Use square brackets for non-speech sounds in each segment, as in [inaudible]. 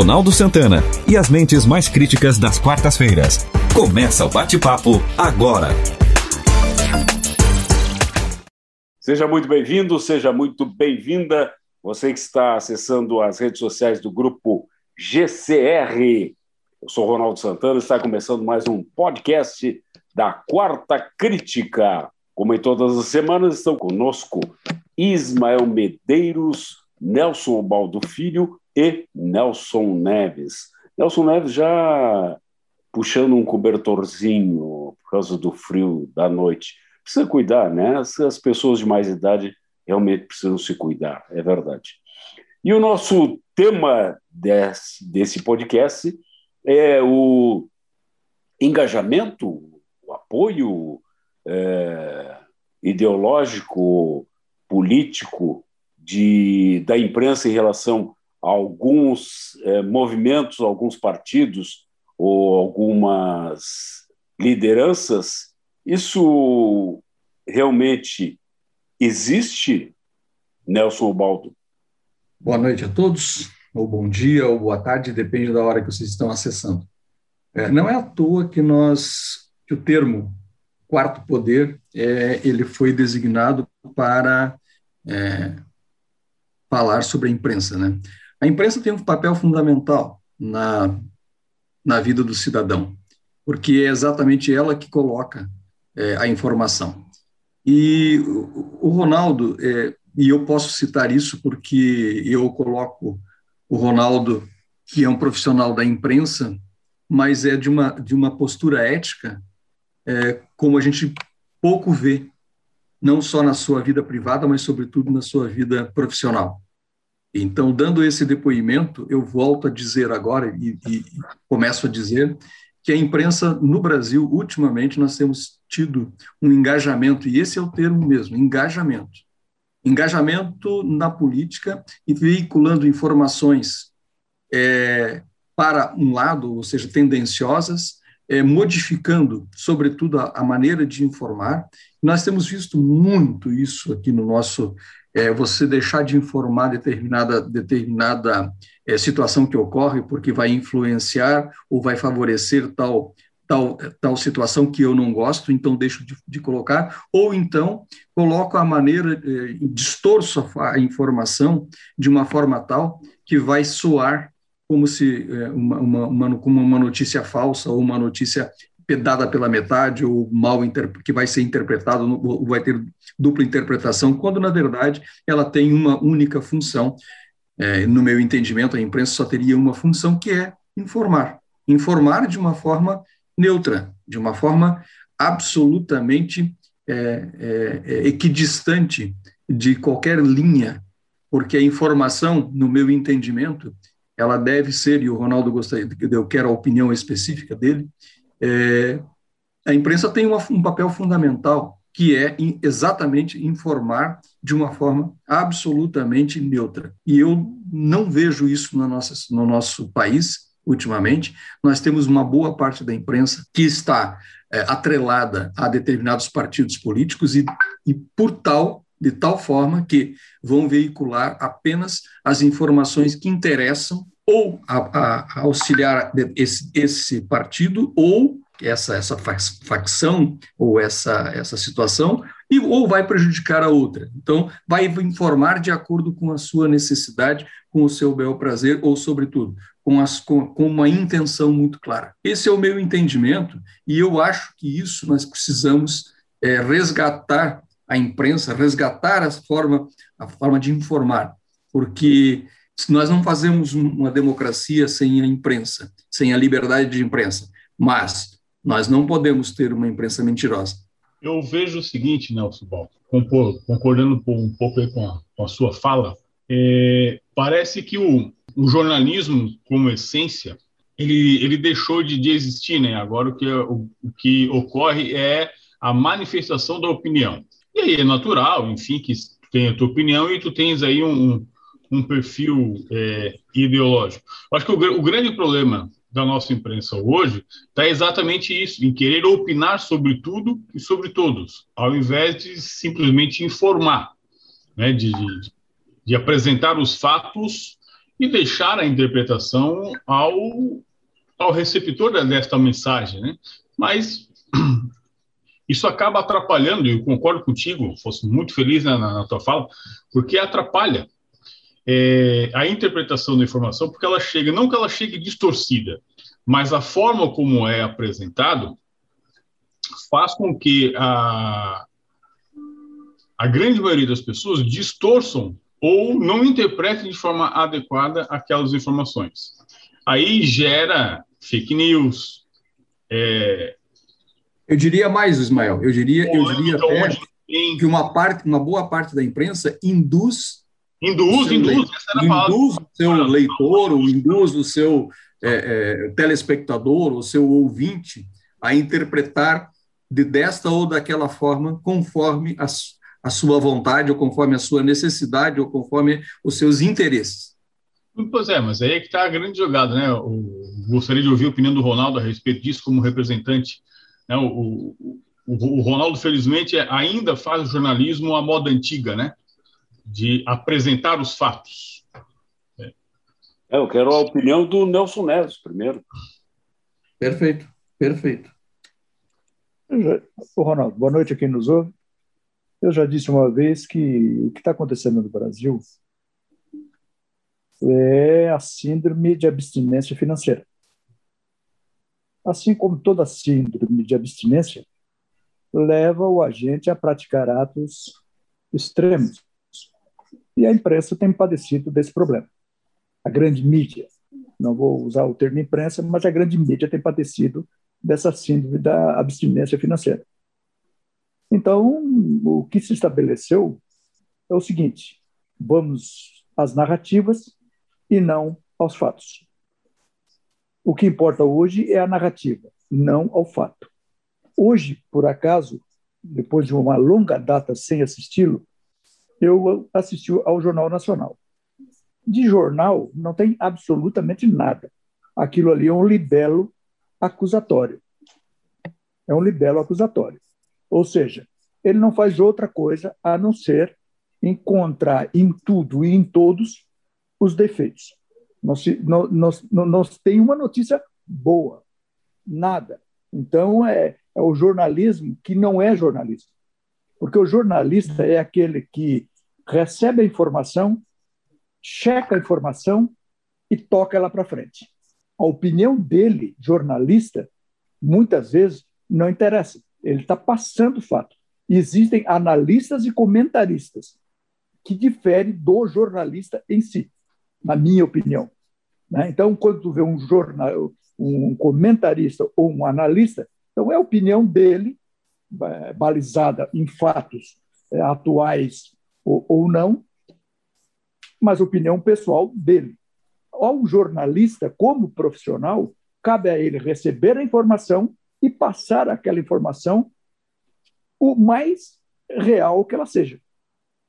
Ronaldo Santana e as mentes mais críticas das quartas-feiras. Começa o bate-papo agora. Seja muito bem-vindo, seja muito bem-vinda. Você que está acessando as redes sociais do grupo GCR. Eu sou Ronaldo Santana, está começando mais um podcast da Quarta Crítica. Como em todas as semanas, estão conosco Ismael Medeiros, Nelson Baldo Filho e Nelson Neves. Nelson Neves já puxando um cobertorzinho por causa do frio da noite. Precisa cuidar, né? As pessoas de mais idade realmente precisam se cuidar, é verdade. E o nosso tema desse, desse podcast é o engajamento, o apoio é, ideológico, político de, da imprensa em relação alguns é, movimentos, alguns partidos ou algumas lideranças, isso realmente existe, Nelson Baldo? Boa noite a todos, ou bom dia, ou boa tarde, depende da hora que vocês estão acessando. É, não é à toa que nós, que o termo quarto poder, é, ele foi designado para é, falar sobre a imprensa. Né? A imprensa tem um papel fundamental na, na vida do cidadão, porque é exatamente ela que coloca é, a informação. E o, Ronaldo, é, e eu posso citar isso porque eu coloco o Ronaldo, que é um profissional da imprensa, mas é de uma, de uma postura ética, é, como a gente pouco vê não só na sua vida privada, mas sobretudo na sua vida profissional. Então, dando esse depoimento, eu volto a dizer agora e, e começo a dizer que a imprensa no Brasil, ultimamente, nós temos tido um engajamento, e esse é o termo mesmo, engajamento. Engajamento na política e veiculando informações é, para um lado, ou seja, tendenciosas, é, modificando, sobretudo, a, a, maneira de informar. Nós temos visto muito isso aqui no nosso. É, você deixar de informar determinada, determinada é, situação que ocorre, porque vai influenciar ou vai favorecer tal, tal, tal situação que eu não gosto, então deixo de, de colocar, ou então coloco a maneira, é, distorço a, a informação de uma forma tal que vai soar como se é, uma, uma, uma, uma notícia falsa ou uma notícia dada pela metade ou mal que vai ser interpretado ou vai ter dupla interpretação, quando na verdade ela tem uma única função. É, no meu entendimento, a imprensa só teria uma função que é informar, informar de uma forma neutra, de uma forma absolutamente é, é, é equidistante de qualquer linha, porque a informação, no meu entendimento, ela deve ser, e o Ronaldo gostaria, eu quero a opinião específica dele, é, a imprensa tem uma, um papel fundamental, que é exatamente informar de uma forma absolutamente neutra. E eu não vejo isso no nosso, no nosso país, ultimamente. Nós temos uma boa parte da imprensa que está é, atrelada a determinados partidos políticos e, e, por tal, de tal forma que vão veicular apenas as informações que interessam ou a, a, auxiliar esse, esse partido ou essa, essa facção ou essa, essa situação, e, ou vai prejudicar a outra. Então, vai informar de acordo com a sua necessidade, com o seu bel prazer, ou, sobretudo, com, as, com, com uma intenção muito clara. Esse é o meu entendimento, e eu acho que isso nós precisamos é, resgatar a imprensa, resgatar a forma, a forma de informar, porque nós não fazemos uma democracia sem a imprensa, sem a liberdade de imprensa, mas nós não podemos ter uma imprensa mentirosa. Eu vejo o seguinte, Nelson Balto, concordando um pouco com a, com a sua fala, é, parece que o, o, jornalismo, como essência, ele, ele deixou de, de existir, né? Agora o que, o, o que ocorre é a manifestação da opinião. E aí é natural, enfim, que tem a tua opinião e tu tens aí um, um perfil é, ideológico. Acho que o, o, grande problema da nossa imprensa hoje está exatamente isso, em querer opinar sobre tudo e sobre todos, ao invés de simplesmente informar, né, de, de, de apresentar os fatos e deixar a interpretação ao, ao receptor desta mensagem, né? Mas [clears throat] isso acaba atrapalhando, e concordo contigo, fosse muito feliz na, na, tua fala, porque atrapalha é, a interpretação da informação, porque ela chega, não que ela chegue distorcida, mas a forma como é apresentado faz com que a, a grande maioria das pessoas distorçam ou não interpretem de forma adequada aquelas informações. Aí gera fake news. É... Eu diria mais, Ismael. Eu diria, eu diria até que uma parte, uma boa parte da imprensa induz Induz, induz, induz o seu leitor, ou induz o seu é, é, telespectador, o seu ouvinte a interpretar de desta ou daquela forma, conforme a, a sua vontade, ou conforme a sua necessidade, ou conforme os seus interesses. Pois é, mas aí é que está a grande jogada, né? Eu gostaria de ouvir a opinião do Ronaldo a respeito disso como representante. Né? O, o, o Ronaldo, felizmente, ainda faz o jornalismo à moda antiga, né? De apresentar os fatos. É, eu quero a opinião do Nelson Neves primeiro. Perfeito, perfeito. Já, Ronaldo, boa noite a quem nos ouve. Eu já disse uma vez que o que está acontecendo no Brasil é a síndrome de abstinência financeira. Assim como toda síndrome de abstinência, leva o agente a praticar atos extremos, e a imprensa tem padecido desse problema. A grande mídia, não vou usar o termo imprensa, mas a grande mídia tem padecido dessa síndrome da abstinência financeira. Então, o que se estabeleceu é o seguinte: vamos às narrativas e não aos fatos. O que importa hoje é a narrativa, não ao fato. Hoje, por acaso, depois de uma longa data sem assisti-lo, eu assisti ao Jornal Nacional. De jornal não tem absolutamente nada. Aquilo ali é um libelo acusatório. É um libelo acusatório. Ou seja, ele não faz outra coisa a não ser encontrar em tudo e em todos os defeitos. Nós, nós, nós tem uma notícia boa, nada. Então, é, é o jornalismo que não é jornalismo. Porque o jornalista é aquele que recebe a informação, checa a informação e toca ela para frente. A opinião dele, jornalista, muitas vezes não interessa. Ele está passando o fato. Existem analistas e comentaristas que diferem do jornalista em si, na minha opinião. Né? Então, quando tu vê um jornal, um comentarista ou um analista, então é a opinião dele, balizada em fatos é, atuais ou, ou não, mas opinião pessoal dele. Ao jornalista, como profissional, cabe a ele receber a informação e passar aquela informação o mais real que ela seja.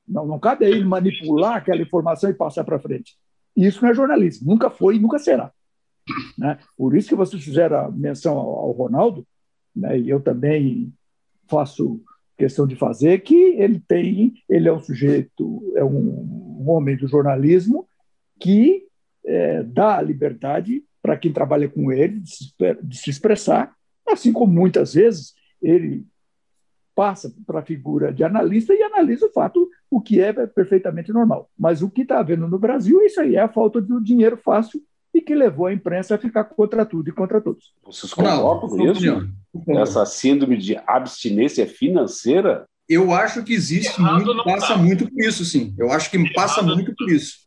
Não, não cabe a ele manipular aquela informação e passar para frente. Isso não é jornalismo, nunca foi e nunca será. Né? Por isso que vocês fizeram a menção ao, ao Ronaldo, né? e eu também faço questão de fazer, que ele tem, ele é um sujeito, é um, um homem do jornalismo que é, dá a liberdade para quem trabalha com ele de se, de se expressar, assim como muitas vezes ele passa para a figura de analista e analisa o fato, o que é perfeitamente normal. Mas o que está havendo no Brasil, isso aí é a falta de dinheiro fácil e que levou a imprensa a ficar contra tudo e contra todos. Vocês concordam com isso? Essa síndrome de abstinência financeira? Eu acho que existe muito, passa muito por isso, sim. Eu acho que passa muito por isso.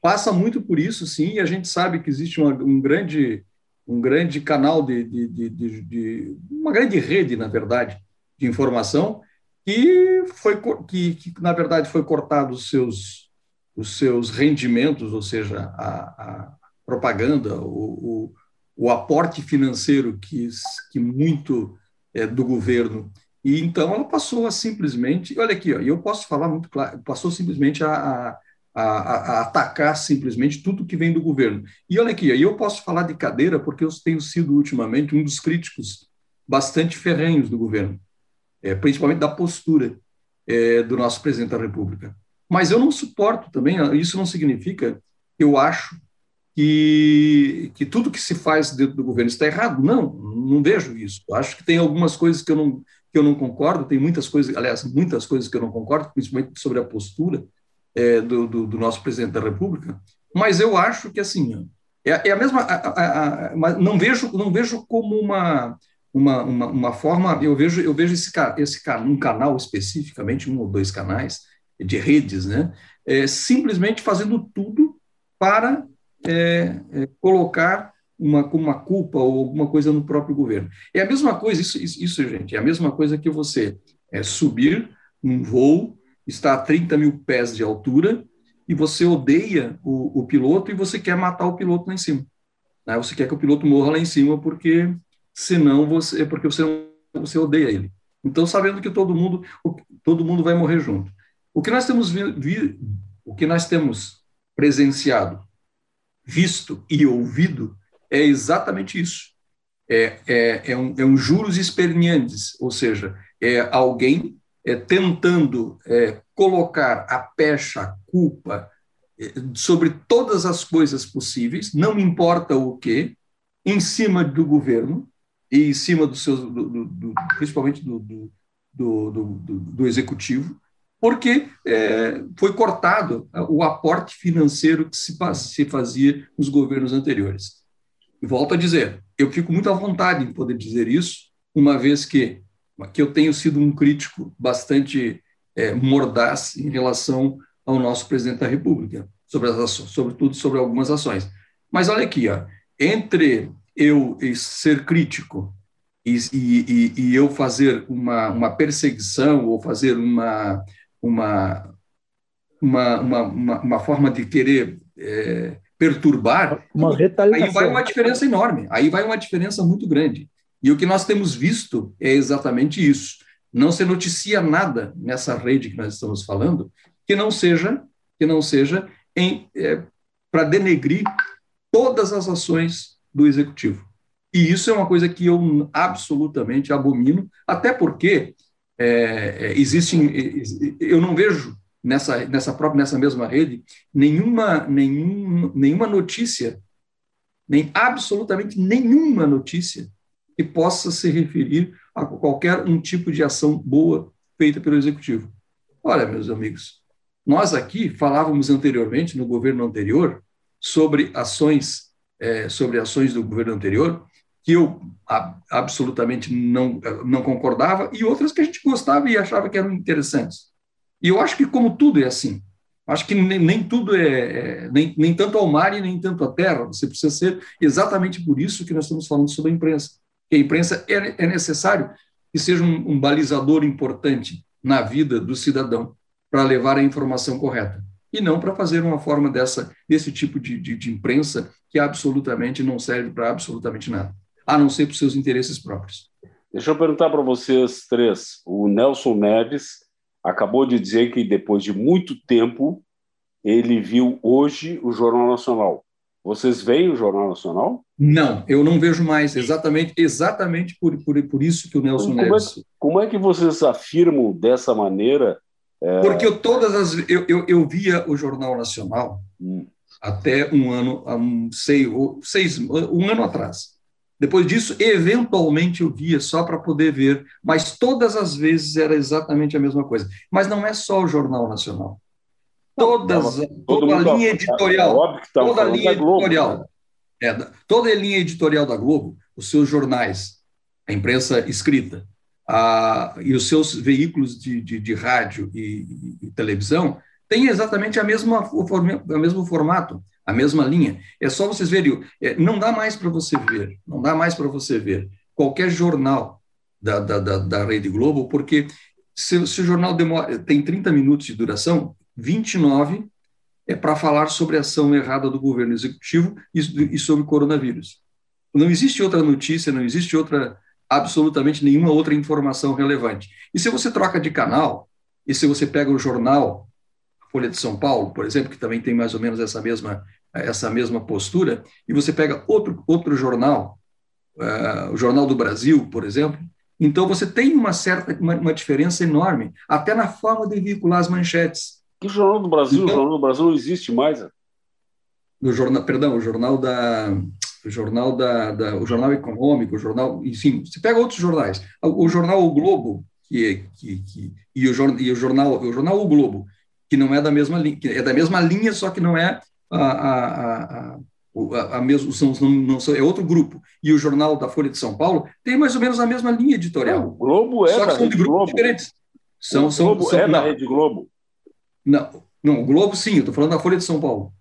Passa muito por isso, sim, e a gente sabe que existe uma, um grande um grande canal de, de, de, de, de uma grande rede, na verdade, de informação que foi que, que na verdade foi cortado os seus os seus rendimentos, ou seja, a, a propaganda, o, o, o aporte financeiro que, que muito é, do governo. E então ela passou a simplesmente, olha aqui, ó, eu posso falar muito claro, passou simplesmente a, a, a, a, atacar simplesmente tudo que vem do governo. E olha aqui, eu posso falar de cadeira porque eu tenho sido ultimamente um dos críticos bastante ferrenhos do governo, é, principalmente da postura é, do nosso presidente da República. Mas eu não suporto também, isso não significa eu acho que, que tudo que se faz dentro do governo está errado. Não, não vejo isso. Acho que tem algumas coisas que eu não, que eu não concordo, tem muitas coisas, aliás, muitas coisas que eu não concordo, principalmente sobre a postura é, do, do, do, nosso presidente da República, mas eu acho que, assim, é, é a mesma. A, não, vejo, não vejo como uma, uma, uma, uma, forma. Eu vejo, eu vejo esse, esse um canal especificamente, um ou dois canais de redes, né, é, simplesmente fazendo tudo para é, é, colocar uma, uma culpa ou alguma coisa no próprio governo. É a mesma coisa, isso, isso, gente, é a mesma coisa que você é, subir um voo, está a 30 mil pés de altura, e você odeia o, o piloto e você quer matar o piloto lá em cima. Né? Você quer que o piloto morra lá em cima porque senão você, porque você não, você odeia ele. Então, sabendo que todo mundo, todo mundo vai morrer junto. O que nós temos vi, vi, o que nós temos presenciado, visto e ouvido é exatamente isso. É, é, é, um, é um juros esperniantes, ou seja, é alguém é, tentando é, colocar a pecha, a culpa é, sobre todas as coisas possíveis, não importa o que, em cima do governo e em cima do seu, do, do, do, principalmente do, do, executivo, porque é, foi cortado o aporte financeiro que se, se fazia nos governos anteriores. Volto a dizer, eu fico muito à vontade em poder dizer isso, uma vez que, que eu tenho sido um crítico bastante é, mordaz em relação ao nosso presidente da República, sobre as ações, sobretudo sobre algumas ações. Mas olha aqui, ó, entre eu ser crítico e, e, e, eu fazer uma, uma perseguição ou fazer uma, uma, uma, uma, uma forma de querer é, perturbar, uma aí vai uma diferença enorme, aí vai uma diferença muito grande. E o que nós temos visto é exatamente isso. Não se noticia nada nessa rede que nós estamos falando que não seja que não seja é, para denegrir todas as ações do executivo. E isso é uma coisa que eu absolutamente abomino, até porque é, é existem, eu não vejo nessa, nessa própria, nessa mesma rede, nenhuma, nenhum, nenhuma notícia, nem absolutamente nenhuma notícia que possa se referir a qualquer um tipo de ação boa feita pelo executivo. Olha, meus amigos, nós aqui falávamos anteriormente no governo anterior sobre ações é, sobre ações do governo anterior que eu absolutamente não não concordava e outras que a gente gostava e achava que eram interessantes. E eu acho que, como tudo é assim, acho que nem, nem tudo é, é, nem, nem tanto ao mar e nem tanto à terra. Você precisa ser exatamente por isso que nós estamos falando sobre a imprensa. Que a imprensa é, é necessário que seja um, um balizador importante na vida do cidadão para levar a informação correta e não para fazer uma forma dessa desse tipo de, de, de imprensa que absolutamente não serve para absolutamente nada, a não ser para os seus interesses próprios. Deixa eu perguntar para vocês três. O Nelson Neves acabou de dizer que depois de muito tempo ele viu hoje o Jornal Nacional. Vocês veem o Jornal Nacional? Não, eu não vejo mais. Exatamente, exatamente por, por, por isso que o Nelson como Neves. É, como é que vocês afirmam dessa maneira? É... Porque eu todas as eu, eu, eu via o Jornal Nacional hum. até um ano, um, sei, seis, um ano atrás. Depois disso, eventualmente eu via só para poder ver, mas todas as vezes era exatamente a mesma coisa. Mas não é só o Jornal Nacional. Todas, toda a linha editorial, é toda a linha editorial, é, toda a linha editorial da Globo, os seus jornais, a imprensa escrita, a, e os seus veículos de, de, de rádio e, e, televisão têm exatamente a mesma, o, o mesmo formato a mesma linha. É só vocês verem, é, não dá mais para você ver, não dá mais para você ver qualquer jornal da, da, da, da Rede Globo, porque se, se o jornal demora, tem 30 minutos de duração, 29 é para falar sobre a ação errada do governo executivo e, e sobre coronavírus. Não existe outra notícia, não existe outra absolutamente nenhuma outra informação relevante. E se você troca de canal, e se você pega o jornal Folha de São Paulo, por exemplo, que também tem mais ou menos essa mesma essa mesma postura, e você pega outro, outro jornal, uh, o Jornal do Brasil, por exemplo, então você tem uma certa uma, uma, diferença enorme, até na forma de vincular as manchetes. Que Jornal do Brasil? Então, o Jornal do Brasil não existe mais. no jornal, perdão, o jornal da o jornal da, da, o jornal econômico, o jornal, enfim, você pega outros jornais, o, o jornal O Globo que, que, que e, o, e o jornal o jornal O Globo que não é da mesma linha, é da mesma linha, só que não é a, a, a, a, a mesmo, são, não, não é outro grupo. E o jornal da Folha de São Paulo tem mais ou menos a mesma linha editorial. o Globo é só que são de grupos Globo. diferentes. São, o são, Globo são, é não, da Rede Globo. não, não, o Globo sim, eu estou falando da Folha de São Paulo.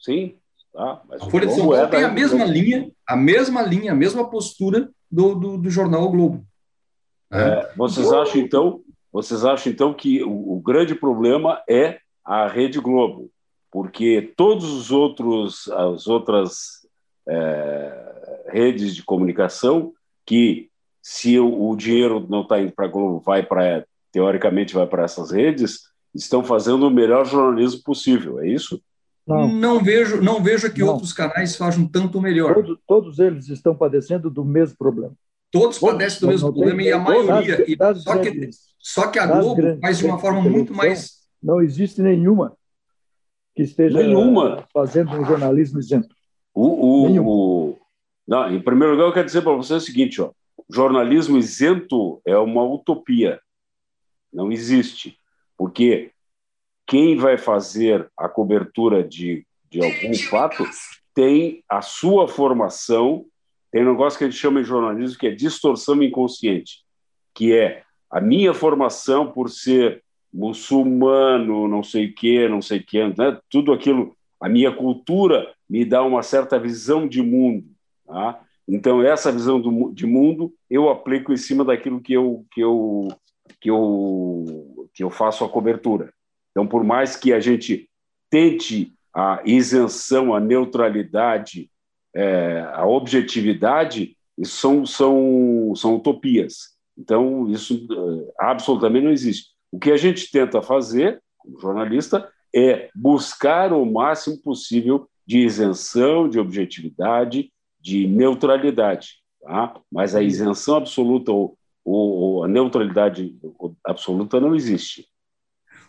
Sim, tá. Mas A Folha de São Globo Paulo é tem a mesma Globo. linha, a mesma linha, a mesma postura do, do, do jornal o Globo. É, vocês acham então, vocês acham então que o, o grande problema é a Rede Globo, porque todos os outros as outras é, redes de comunicação que se o, o dinheiro não está indo para a Globo, vai para teoricamente vai para essas redes, estão fazendo o melhor jornalismo possível, é isso? Não, Não vejo, não vejo que Não. outros canais façam tanto melhor. todos, todos eles estão padecendo do mesmo problema. Todos padecem do mesmo não tem- problema e a das- maioria. e- das só, que, grandes- só que a das Globo grandes faz de uma forma muito mais. Não existe nenhuma que esteja Nenhuma. fazendo um jornalismo isento. O, o- o- não, em primeiro lugar, eu quero dizer para você o seguinte: ó, jornalismo isento é uma utopia. Não existe. Porque quem vai fazer a cobertura de, de algum fato tem a sua formação, tem um negócio que a gente chama em jornalismo que é distorção inconsciente, que é a minha formação por ser muçulmano, não sei o quê, não sei o quê, né? tudo aquilo, a minha cultura me dá uma certa visão de mundo. Tá? Então, essa visão do, de mundo eu aplico em cima daquilo que eu, que, eu, que, eu, que eu faço a cobertura. Então, por mais que a gente tente a isenção, a neutralidade, é, a objetividade, isso são, são, são utopias. Então, isso eh, absolutamente não existe. O que a gente tenta fazer, como jornalista, é buscar o máximo possível de isenção, de objetividade, de neutralidade. Tá? Mas a isenção absoluta ou, ou, ou a neutralidade absoluta não existe.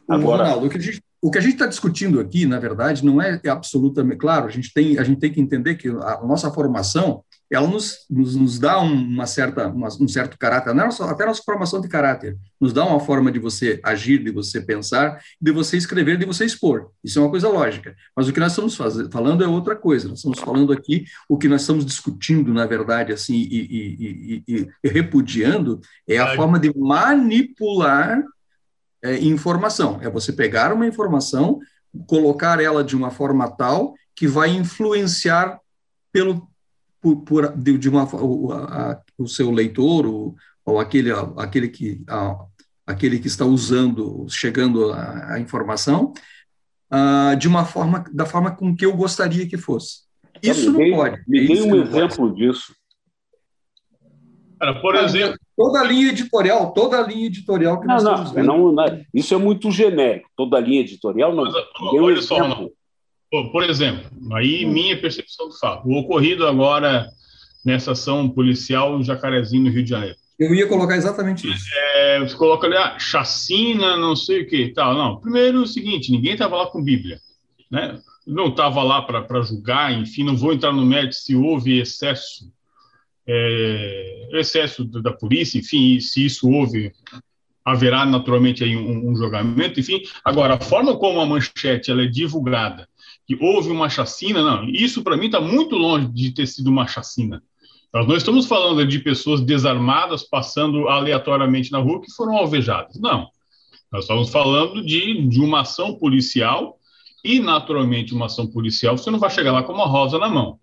Agora- Ronaldo, o que a gente o que a gente está discutindo aqui, na verdade, não é absolutamente claro. A gente tem, a gente tem que entender que a nossa formação ela nos, nos, nos dá uma certa, uma, um certo caráter, não é só- até a nossa formação de caráter, nos dá uma forma de você agir, de você pensar, de você escrever, de você expor. Isso é uma coisa lógica. Mas o que nós estamos falando é outra coisa. Nós estamos falando aqui, o que nós estamos discutindo, na verdade, assim, e, e- e- e- repudiando, é a forma de manipular é, informação. É você pegar uma informação, colocar ela de uma forma tal que vai influenciar pelo por, por- de, de uma o, a- o seu leitor ou, ou aquele aquele que a- aquele que está usando chegando a, a informação ah, de uma forma da forma com que eu gostaria que fosse. Isso não dê- pode. Me É dê um não pode. exemplo disso. Cara, por exemplo, Toda a linha editorial, toda a linha editorial que Não, nós não, estamos vendo. não, não, isso é muito genérico. Toda linha editorial não. Mas, um olha só, exemplo. Pô, por exemplo, aí minha percepção do fato. O ocorrido agora nessa ação policial em Jacarezinho, no Rio de Janeiro. Eu ia colocar exatamente isso. É, você coloca ali, ah, chacina, não sei o que e tal. Não, primeiro o seguinte, ninguém estava lá com Bíblia. Né? Não estava lá para julgar, enfim, não vou entrar no mérito se houve excesso, é, excesso da polícia, enfim, se isso houve, haverá naturalmente aí um, um julgamento, enfim. Agora, a forma como a manchete ela é divulgada, que houve uma chacina, não, isso para mim está muito longe de ter sido uma chacina. Nós não estamos falando de pessoas desarmadas passando aleatoriamente na rua que foram alvejadas. Não. Nós estamos falando de, de uma ação policial e, naturalmente, uma ação policial, você não vai chegar lá com uma rosa na mão.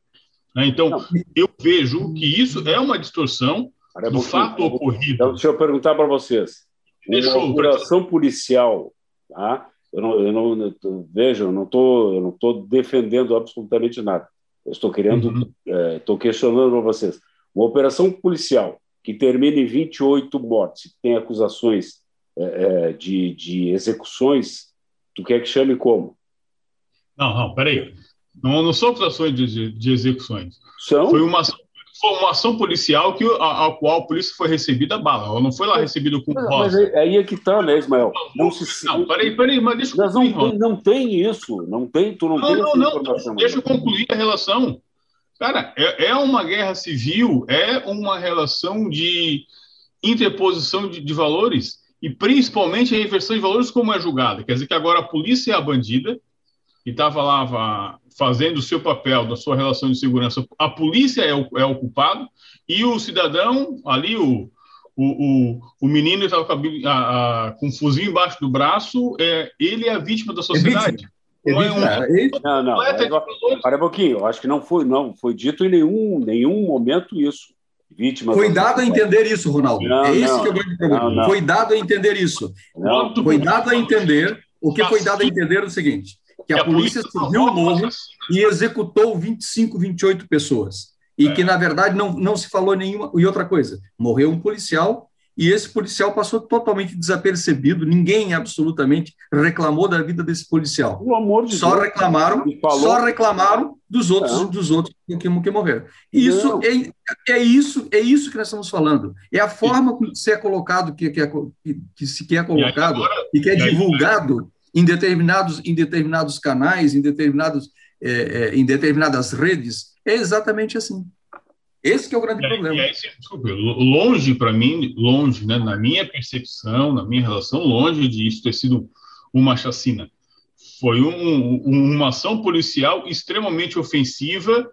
Né? Então, eu vejo que isso é uma distorção Olha, do fato ocorrido. Então, deixa eu perguntar para vocês. Deixa Uma operação policial, tá? eu não, eu não, eu veja, eu não estou eu não tô defendendo absolutamente nada. Eu estou querendo, Uhum. estou questionando para vocês. Uma operação policial que termine em 28 mortes, tem acusações eh, eh, de, de execuções, tu quer que chame como? Não, não, peraí. Não, não são acusações de, de- execuções. São? Foi uma, ação- foi uma ação policial que, a, a, qual a polícia foi recebida a bala. Ela não foi lá recebida com mas, rosa. Mas aí é que tá, né, Ismael? Não, não, se... não peraí, peraí, mas deixa eu concluir. Não tem, não tem isso. Não tem, tu não, não tem não, não. Deixa eu concluir a relação. Cara, é, é, uma guerra civil, é uma relação de interposição de, de valores e principalmente a inversão de valores como é julgada. Quer dizer que agora a polícia é a bandida e estava lá fazendo o seu papel da sua relação de segurança. A polícia é o, é o culpado e o cidadão ali, o, o, o, o menino estava com, com um fuzil embaixo do braço, é, ele é a vítima da sociedade. É não, é não, não. Para um pouquinho, eu acho que não foi, não foi dito em nenhum, nenhum momento isso. Vítima foi dado a entender isso, Ronaldo. Não, é esse não, que é o grande problema. Foi dado a entender isso. Foi dado a entender. O que foi dado a entender é o seguinte: que a, polícia subiu o morro e executou 25, 28 pessoas. E é. que, na verdade, não, não se falou nenhuma. E outra coisa, morreu um policial e esse policial passou totalmente desapercebido, ninguém absolutamente reclamou da vida desse policial. Pelo amor de só Deus, reclamaram, só reclamaram dos outros não. dos outros que, que morreram. E isso é, é isso é isso que nós estamos falando. É a forma que se é colocado que, que, é, que, que se quer colocado e, agora, e que é divulgado em determinados em determinados canais, em determinados é, é, em determinadas redes, é exatamente assim. Esse que é o grande problema. Aí, longe para mim, longe, né, na minha percepção, na minha relação, longe de isso ter sido uma chacina. Foi um, uma ação policial extremamente ofensiva.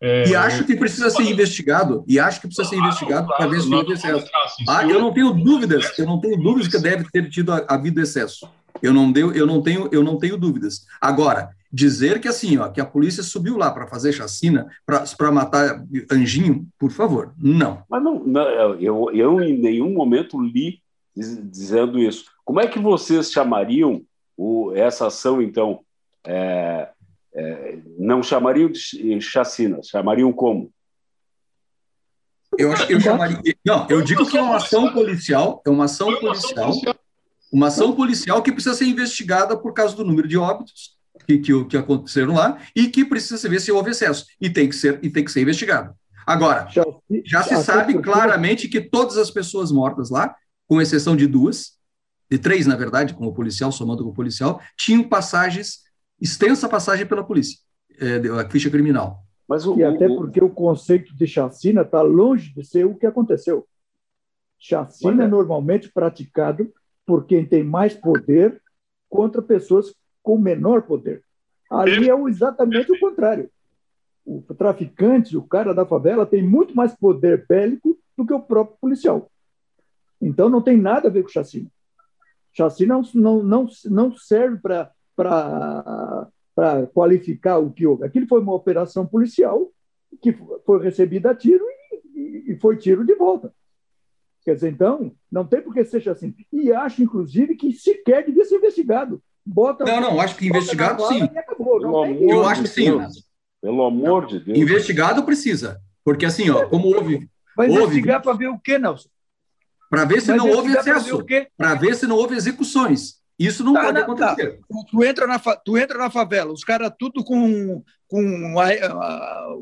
É, e acho que precisa ser investigado. E acho que precisa ser investigado claro, para ver se houve excesso. Ah, eu não tenho dúvidas. Eu não tenho dúvidas que deve ter tido havido excesso. Eu não, deu, eu não tenho, eu não tenho dúvidas. Agora, dizer que assim, ó, que a polícia subiu lá para fazer chacina, para matar anjinho, por favor, não. Mas não, não, eu, eu em nenhum momento li dizendo isso. Como é que vocês chamariam o, essa ação, então? É, é, não chamariam de chacina, chamariam como? Eu acho que eu chamaria. Não, eu digo que é uma ação policial, é uma ação policial, uma ação policial que precisa ser investigada por causa do número de óbitos que, que, que aconteceram lá e que precisa saber se houve excesso e tem que ser e tem que ser investigado. Agora, já se sabe claramente que todas as pessoas mortas lá, com exceção de duas, de três, na verdade, com o policial, somando com o policial, tinham passagens, extensa passagem pela polícia, é, a ficha criminal. Mas o, e até o, porque o conceito de chacina está longe de ser o que aconteceu. Chacina é normalmente praticado por quem tem mais poder contra pessoas com menor poder. Ali é exatamente o contrário. O traficante, o cara da favela, tem muito mais poder bélico do que o próprio policial. Então não tem nada a ver com chacina. Chacina não, não, não serve para qualificar o que houve. Aquilo foi uma operação policial que foi recebida a tiro e, e foi tiro de volta. Quer dizer, então, não tem por que seja assim. E acho, inclusive, que sequer devia ser investigado. Bota, não, não, acho que investigado sim. Acabou, eu acho que sim. Pelo amor de Deus. Investigado precisa. Porque assim, ó, como houve. Vai investigar para ver o quê, Nelson? Para ver se Vai não houve excesso. Para ver se não houve execuções. Isso não tá, pode não, tá. acontecer. Tá. Tu, entra na, tu entra na favela, os caras tudo com, com uma,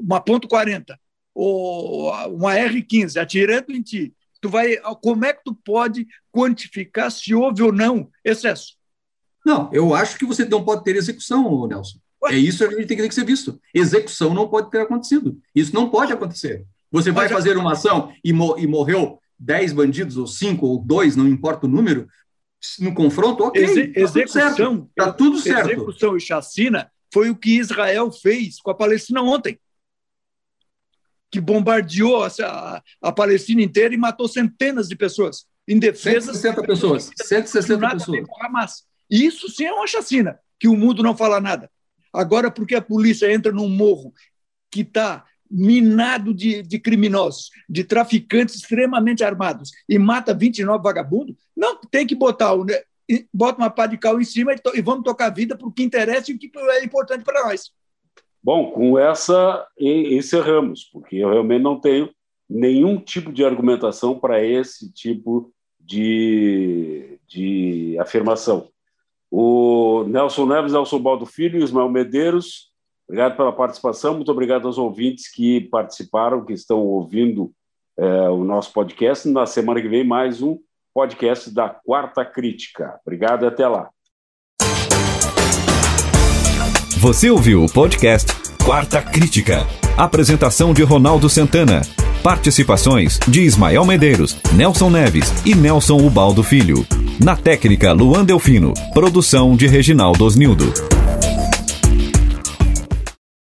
uma ponto .40 ou uma R15 atirando em ti. Tu vai, como é que tu pode quantificar se houve ou não excesso? Não, eu acho que você não pode ter execução, Nelson. É isso que tem que ser visto. Execução não pode ter acontecido. Isso não pode acontecer. Você vai fazer uma ação e, mo e morreu 10 bandidos, ou 5, ou 2, não importa o número, no confronto, ok. Exe tá execução. Está tudo certo. Execução e chacina foi o que Israel fez com a Palestina ontem. Que bombardeou a, a Palestina inteira e matou centenas de pessoas. Em defesa. 160 pessoas. 160 pessoas. Hamas. Isso sim é uma chacina, que o mundo não fala nada. Agora, porque a polícia entra num morro que está minado de, de, criminosos, de traficantes extremamente armados e mata 29 vagabundos, não tem que botar o, bota uma pá de cal em cima e, to, e vamos tocar a vida para o que interessa e o que é importante para nós. Bom, com essa encerramos, porque eu realmente não tenho nenhum tipo de argumentação para esse tipo de, de afirmação o Nelson Neves, Nelson Baldo Filho, Ismael Medeiros, Obrigado pela participação, muito obrigado aos ouvintes que participaram, que estão ouvindo é, o nosso podcast. Na semana que vem, mais um podcast da Quarta Crítica. Obrigado e até lá. Você ouviu o podcast Quarta Crítica. Apresentação de Ronaldo Santana. Participações de Ismael Medeiros, Nelson Neves e Nelson Ubaldo Filho. Na técnica, Luan Delfino. Produção de Reginaldo Osnildo.